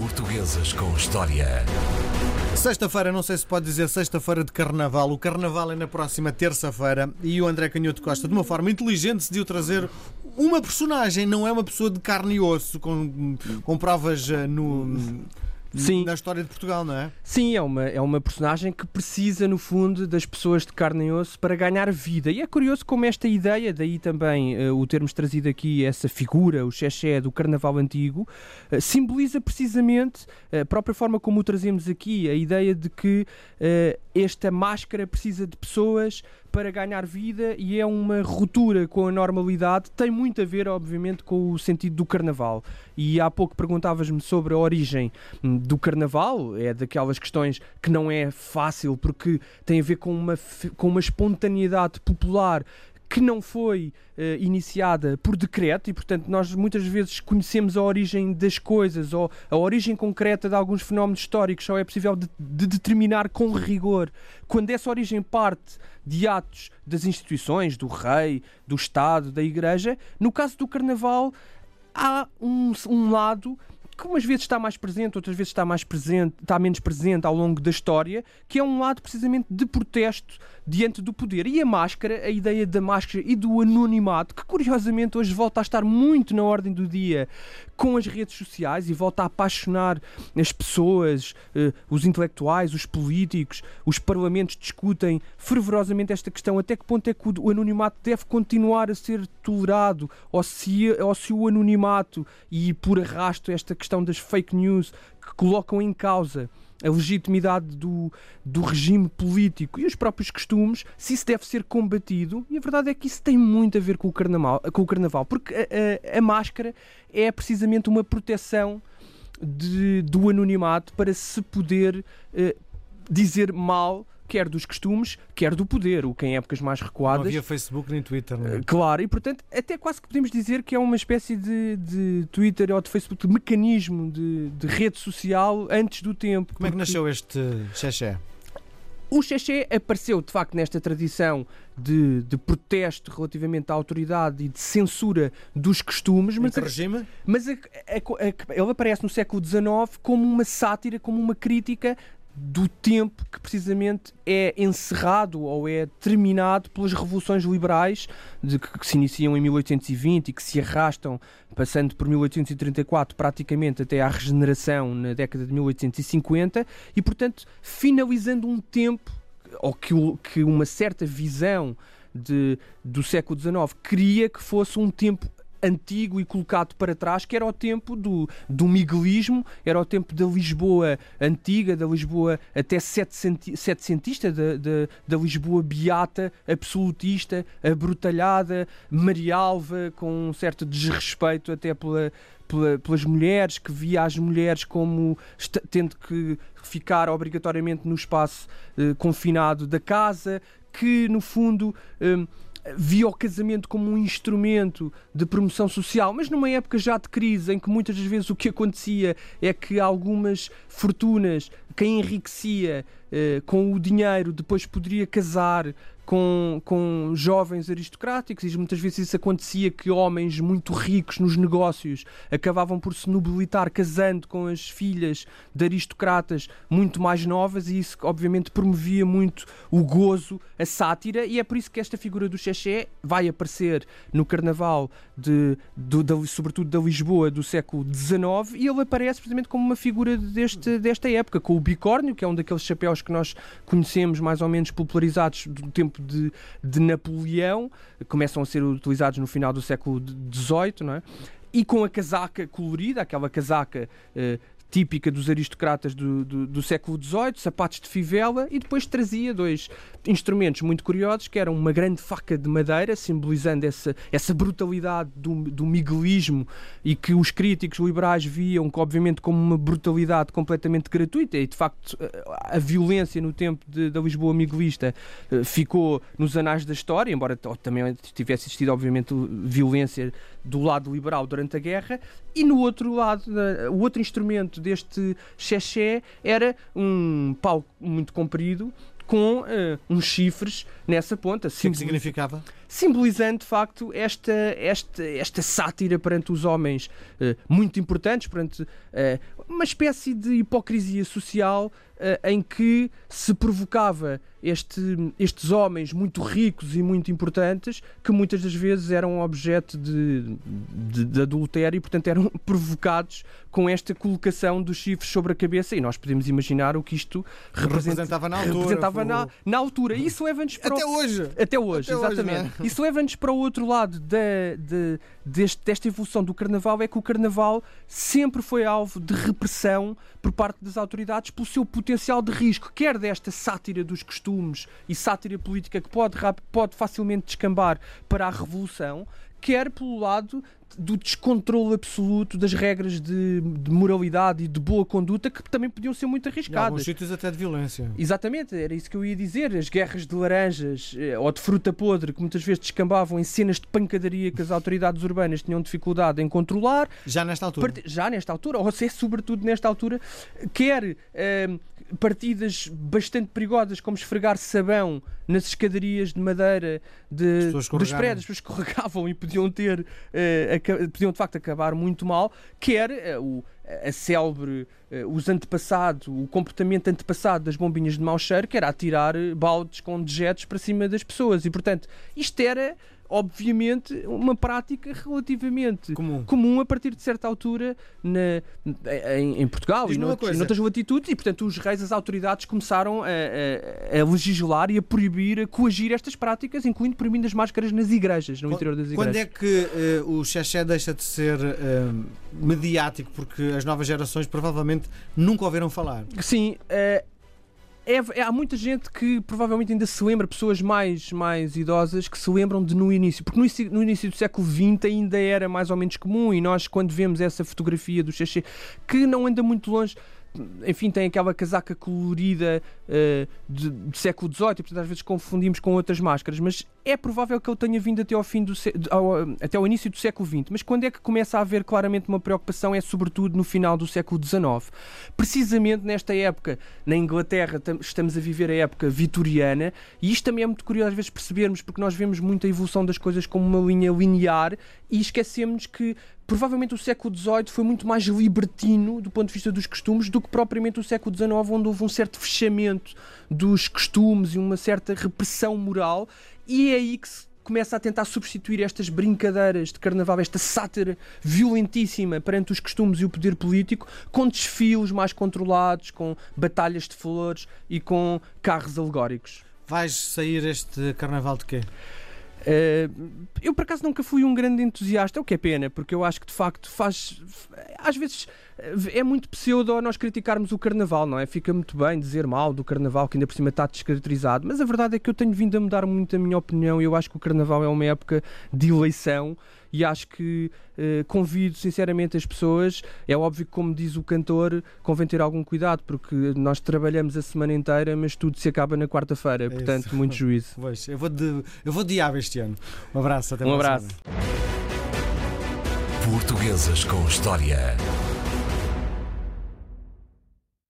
Portuguesas com História. Sexta-feira, não sei se pode dizer sexta-feira de carnaval. O carnaval é na próxima terça-feira e o André Canhoto Costa, de uma forma inteligente, decidiu trazer uma personagem, não é uma pessoa de carne e osso, com, com provas eh, no. Sim. Na história de Portugal, não é? Sim, é uma, é uma personagem que precisa, no fundo, das pessoas de carne e osso para ganhar vida. E é curioso como esta ideia, daí também uh, o termos trazido aqui, essa figura, o xexé do carnaval antigo, uh, simboliza precisamente, uh, a própria forma como o trazemos aqui, a ideia de que esta máscara precisa de pessoas para ganhar vida e é uma ruptura com a normalidade. Tem muito a ver, obviamente, com o sentido do carnaval. E há pouco perguntavas-me sobre a origem hum, do carnaval, é daquelas questões que não é fácil porque tem a ver com uma, com uma espontaneidade popular que não foi uh, iniciada por decreto e, portanto, nós muitas vezes conhecemos a origem das coisas ou a origem concreta de alguns fenómenos históricos só é possível de, de determinar com rigor quando essa origem parte de atos das instituições, do rei, do Estado, da Igreja. No caso do Carnaval, há um, um lado que umas vezes está mais presente, outras vezes está mais presente, está menos presente ao longo da história, que é um lado precisamente de protesto diante do poder. E a máscara, a ideia da máscara e do anonimato, que curiosamente hoje volta a estar muito na ordem do dia com as redes sociais e volta a apaixonar as pessoas, eh, os intelectuais, os políticos, os parlamentos discutem fervorosamente esta questão. Até que ponto é que o anonimato deve continuar a ser tolerado ou se, ou se o anonimato e por arrasto esta questão das fake news que colocam em causa a legitimidade do, do regime político e os próprios costumes, se isso deve ser combatido, e a verdade é que isso tem muito a ver com o carnaval, com o carnaval porque a, a, a máscara é precisamente uma proteção de, do anonimato para se poder uh, dizer mal quer dos costumes, quer do poder, o que em épocas mais recuadas. Não havia Facebook nem Twitter, não é? Claro, e portanto, até quase que podemos dizer que é uma espécie de, de Twitter ou de Facebook, de mecanismo de, de rede social antes do tempo. Como é que nasceu este xexé? O xexé apareceu, de facto, nesta tradição de, de, protesto relativamente à autoridade e de censura dos costumes. Mas, a, regime? mas a, a, ele aparece no século XIX como uma sátira, como uma crítica do tempo que precisamente é encerrado ou é terminado pelas revoluções liberais de, que, que, se iniciam em 1820 e que se arrastam passando por 1834 praticamente até à regeneração na década de 1850 e portanto finalizando um tempo ou que, que uma certa visão de, do século XIX queria que fosse um tempo antigo e colocado para trás, que era o tempo do, do miguelismo, era o tempo da Lisboa antiga, da Lisboa até setecentista, da, da, da Lisboa beata, absolutista, abrutalhada, marialva, com um certo desrespeito até pela, pela, pelas mulheres, que via as mulheres como tendo que ficar obrigatoriamente no espaço eh, confinado da casa, que no fundo. Eh, via o casamento como um instrumento de promoção social, mas numa época já de crise, em que muitas das vezes o que acontecia é que algumas fortunas, quem enriquecia eh, com o dinheiro, depois poderia casar com, com jovens aristocráticos, e muitas vezes isso acontecia que homens muito ricos nos negócios acabavam por se nobilitar casando com as filhas de aristocratas muito mais novas, e isso obviamente promovia muito o gozo, a sátira, e é por isso que esta figura do Xexé vai aparecer no carnaval, de, de, de, sobretudo da Lisboa do século XIX, e ele aparece precisamente como uma figura deste, desta época, com o bicórnio, que é um daqueles chapéus que nós conhecemos mais ou menos popularizados do tempo de, de Napoleão, começam a ser utilizados no final do século XVIII, não é? e com a casaca colorida, aquela casaca uh, típica dos aristocratas do, do, do, século XVIII, sapatos de fivela, e depois trazia dois instrumentos muito curiosos, que eram uma grande faca de madeira, simbolizando essa, essa brutalidade do, do miguelismo e que os críticos liberais viam, obviamente, como uma brutalidade completamente gratuita, e de facto a violência no tempo de, da Lisboa miguelista eh, ficou nos anais da história, embora também tivesse existido, obviamente, violência do lado liberal durante a guerra, e no outro lado, o outro instrumento deste xexé era um pau muito comprido com uh, uns chifres nessa ponta. O que, é que significava? simbolizando de facto esta, esta, esta sátira perante os homens eh, muito importantes, perante eh, uma espécie de hipocrisia social em que se provocava este, estes homens muito ricos e muito importantes que muitas das vezes eram objeto de, de, de adultério e, portanto, eram provocados com esta colocação dos chifres sobre a cabeça. E nós podemos imaginar o que isto representa- Representava na altura, representava na, na altura. Isso leva-nos para o- Até hoje! até hoje, Até hoje, exatamente. não é? Isso leva-nos para o outro lado da, de- deste- desta evolução do Carnaval, é que o Carnaval sempre foi alvo de repressão por parte das autoridades pelo seu potencial de risco, quer desta sátira dos costumes e sátira política que pode, pode facilmente descambar para a revolução, quer pelo lado do descontrole absoluto das regras de, de moralidade e de boa conduta que também podiam ser muito Em alguns arriscadas. sítios até de violência. Exatamente, era isso que eu ia dizer. As guerras de laranjas eh, ou de fruta podre, que muitas vezes descambavam em cenas de pancadaria que as autoridades urbanas tinham dificuldade em controlar, Já nesta altura. Já nesta altura, ou seja, sobretudo nesta altura, quer eh, partidas bastante perigosas como esfregar sabão nas escadarias de madeira de, dos prédios, as pessoas escorregavam e podiam ter eh, aca- podiam de facto acabar muito mal, quer eh, o, a célebre, eh, os antepassados, o comportamento antepassado das bombinhas de mau cheiro, que era atirar baldes com dejetos para cima das pessoas. E portanto, isto era obviamente uma prática relativamente Comum. comum a partir de certa altura na- em, em Portugal e noutros- noutras latitudes e portanto os reis, as autoridades começaram a, a- a legislar e a proibir, a coagir estas práticas, incluindo proibindo as máscaras nas igrejas, no interior das igrejas. Quando é que eh, o Xexé deixa de ser eh, mediático? Porque as novas gerações provavelmente nunca ouviram falar. Sim, eh, é- é- há muita gente que provavelmente ainda se lembra, pessoas mais, mais idosas, que se lembram de no início, porque no, inici- no início do século XX ainda era mais ou menos comum e nós, quando vemos essa fotografia do Xexé, que não anda muito longe. Enfim, tem aquela casaca colorida eh, de, de século XVIII portanto, às vezes confundimos com outras máscaras. Mas é provável que ele tenha vindo até ao, fim do, ao, até ao início do século XX. Mas quando é que começa a haver claramente uma preocupação? É sobretudo no final do século XIX. Precisamente nesta época, na Inglaterra, tam- estamos a viver a época vitoriana, e isto também é muito curioso às vezes percebermos, porque nós vemos muito a evolução das coisas como uma linha linear e esquecemos que provavelmente o século XVIII foi muito mais libertino do ponto de vista dos costumes do que propriamente o século XIX, onde houve um certo fechamento dos costumes e uma certa repressão moral, e é aí que se começa a tentar substituir estas brincadeiras de carnaval, esta sátira violentíssima perante os costumes e o poder político, com desfiles mais controlados, com batalhas de flores e com carros alegóricos. Vais sair este carnaval de quê? Uh, eu por acaso nunca fui um grande entusiasta, o que é pena, porque eu acho que de facto faz. Às vezes é muito pseudo nós criticarmos o carnaval, não é? Fica muito bem dizer mal do carnaval, que ainda por cima está descaracterizado, mas a verdade é que eu tenho vindo a mudar muito a minha opinião e eu acho que o carnaval é uma época de eleição e acho que eh, convido sinceramente as pessoas. É óbvio que, como diz o cantor, convém ter algum cuidado, porque nós trabalhamos a semana inteira, mas tudo se acaba na quarta-feira, portanto, isso. muito juízo. Pois, eu vou de, eu vou de diabo este ano. Um abraço, até Um abraço. semana. Portuguesas com História.